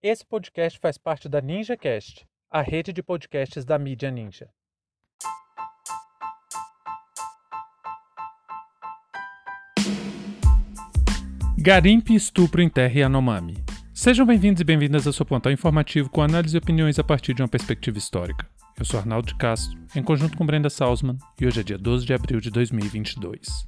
Esse podcast faz parte da NinjaCast, a rede de podcasts da mídia Ninja. Garimpe e estupro em terra Yanomami. Sejam bem-vindos e bem-vindas ao seu plantão informativo com análise e opiniões a partir de uma perspectiva histórica. Eu sou Arnaldo de Castro, em conjunto com Brenda Salzman, e hoje é dia 12 de abril de 2022.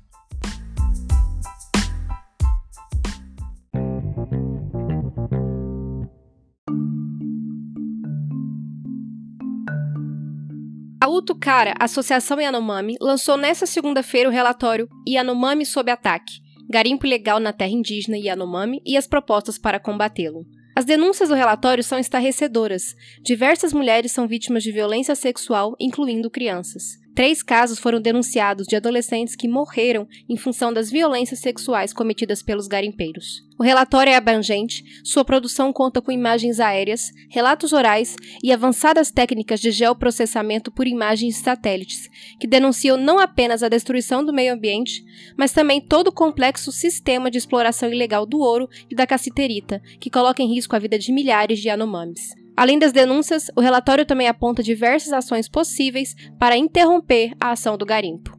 A Utucara, Associação Yanomami, lançou nesta segunda-feira o relatório Yanomami sob ataque, garimpo ilegal na terra indígena Yanomami e as propostas para combatê-lo. As denúncias do relatório são estarrecedoras. Diversas mulheres são vítimas de violência sexual, incluindo crianças. Três casos foram denunciados de adolescentes que morreram em função das violências sexuais cometidas pelos garimpeiros. O relatório é abrangente, sua produção conta com imagens aéreas, relatos orais e avançadas técnicas de geoprocessamento por imagens satélites, que denunciam não apenas a destruição do meio ambiente, mas também todo o complexo sistema de exploração ilegal do ouro e da cassiterita, que coloca em risco a vida de milhares de Yanomamis. Além das denúncias, o relatório também aponta diversas ações possíveis para interromper a ação do garimpo.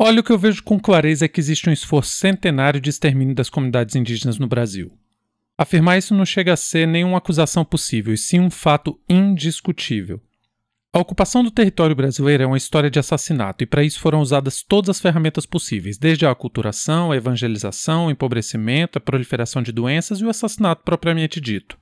Olha, o que eu vejo com clareza é que existe um esforço centenário de extermínio das comunidades indígenas no Brasil. Afirmar isso não chega a ser nenhuma acusação possível, e sim um fato indiscutível. A ocupação do território brasileiro é uma história de assassinato, e para isso foram usadas todas as ferramentas possíveis, desde a aculturação, a evangelização, o empobrecimento, a proliferação de doenças e o assassinato propriamente dito.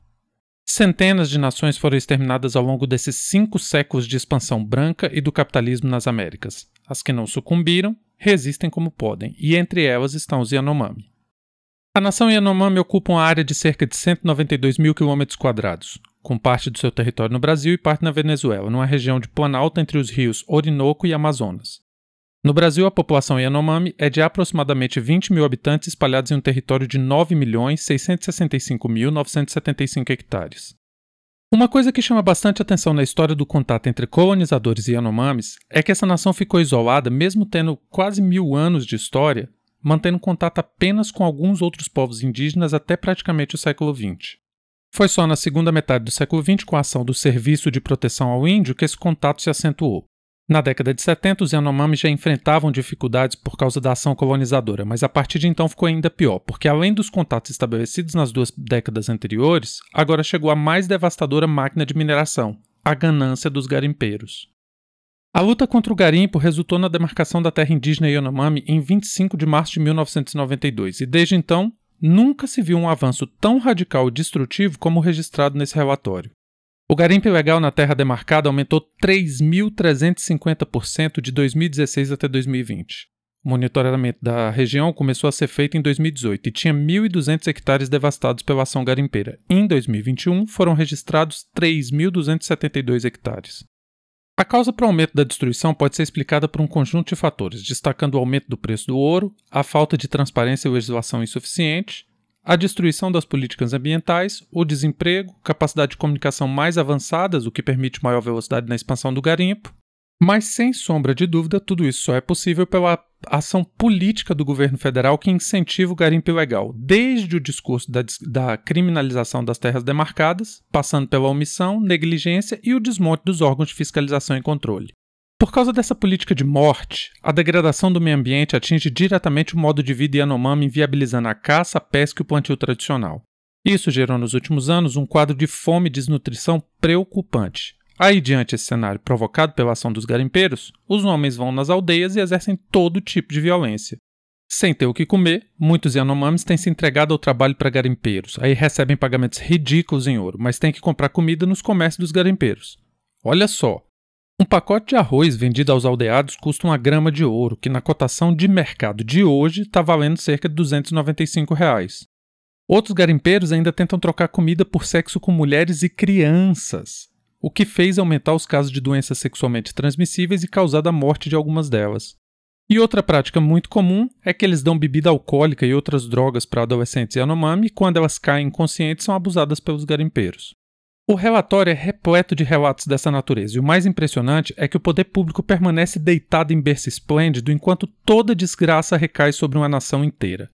Centenas de nações foram exterminadas ao longo desses cinco séculos de expansão branca e do capitalismo nas Américas. As que não sucumbiram resistem como podem, e entre elas estão os Yanomami. A nação Yanomami ocupa uma área de cerca de 192 mil quilômetros quadrados, com parte do seu território no Brasil e parte na Venezuela, numa região de planalto entre os rios Orinoco e Amazonas. No Brasil, a população Yanomami é de aproximadamente 20 mil habitantes espalhados em um território de 9.665.975 hectares. Uma coisa que chama bastante atenção na história do contato entre colonizadores e Yanomamis é que essa nação ficou isolada, mesmo tendo quase mil anos de história, mantendo contato apenas com alguns outros povos indígenas até praticamente o século XX. Foi só na segunda metade do século XX, com a ação do Serviço de Proteção ao Índio, que esse contato se acentuou. Na década de 70, os Yanomami já enfrentavam dificuldades por causa da ação colonizadora, mas a partir de então ficou ainda pior, porque além dos contatos estabelecidos nas duas décadas anteriores, agora chegou a mais devastadora máquina de mineração, a ganância dos garimpeiros. A luta contra o garimpo resultou na demarcação da terra indígena Yanomami em 25 de março de 1992, e desde então Nunca se viu um avanço tão radical e destrutivo como registrado nesse relatório. O garimpo ilegal na terra demarcada aumentou 3.350% de 2016 até 2020. O monitoramento da região começou a ser feito em 2018 e tinha 1.200 hectares devastados pela ação garimpeira. Em 2021, foram registrados 3.272 hectares. A causa para o aumento da destruição pode ser explicada por um conjunto de fatores, destacando o aumento do preço do ouro, a falta de transparência e legislação insuficiente, a destruição das políticas ambientais, o desemprego, capacidade de comunicação mais avançadas, o que permite maior velocidade na expansão do garimpo, mas, sem sombra de dúvida, tudo isso só é possível pela ação política do governo federal que incentiva o garimpo ilegal, desde o discurso da, da, criminalização das terras demarcadas, passando pela omissão, negligência e o desmonte dos órgãos de fiscalização e controle. Por causa dessa política de morte, a degradação do meio ambiente atinge diretamente o modo de vida Yanomami, inviabilizando a caça, a pesca e o plantio tradicional. Isso gerou nos últimos anos um quadro de fome e desnutrição preocupante, Aí, diante desse cenário provocado pela ação dos garimpeiros, os homens vão nas aldeias e exercem todo tipo de violência. Sem ter o que comer, muitos Yanomamis têm se entregado ao trabalho para garimpeiros, aí recebem pagamentos ridículos em ouro, mas têm que comprar comida nos comércios dos garimpeiros. Olha só, um pacote de arroz vendido aos aldeados custa uma grama de ouro, que na cotação de mercado de hoje está valendo cerca de 295 reais. Outros garimpeiros ainda tentam trocar comida por sexo com mulheres e crianças o que fez aumentar os casos de doenças sexualmente transmissíveis e causado a morte de algumas delas. E outra prática muito comum é que eles dão bebida alcoólica e outras drogas para adolescentes Yanomami e quando elas caem inconscientes são abusadas pelos garimpeiros. O relatório é repleto de relatos dessa natureza, e o mais impressionante é que o poder público permanece deitado em berço esplêndido enquanto toda desgraça recai sobre uma nação inteira.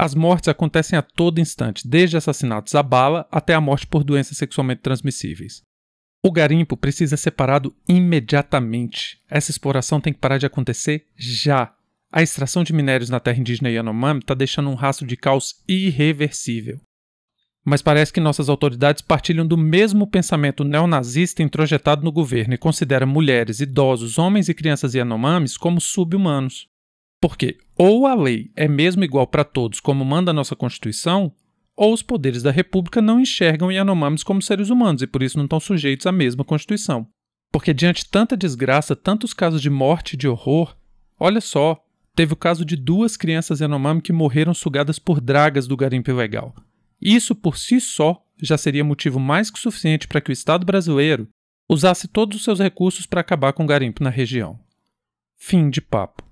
As mortes acontecem a todo instante, desde assassinatos à bala até a morte por doenças sexualmente transmissíveis. O garimpo precisa ser parado imediatamente. Essa exploração tem que parar de acontecer já. A extração de minérios na terra indígena Yanomami está deixando um rastro de caos irreversível. Mas parece que nossas autoridades partilham do mesmo pensamento neonazista introjetado no governo e considera mulheres, idosos, homens e crianças Yanomamis como sub-humanos. Porque ou a lei é mesmo igual para todos, como manda a nossa Constituição, ou os poderes da República não enxergam Yanomamis como seres humanos e por isso não estão sujeitos à mesma Constituição. Porque diante tanta desgraça, tantos casos de morte e de horror, olha só, teve o caso de duas crianças Yanomami que morreram sugadas por dragas do garimpo ilegal. Isso por si só já seria motivo mais que suficiente para que o Estado brasileiro usasse todos os seus recursos para acabar com o garimpo na região. Fim de papo.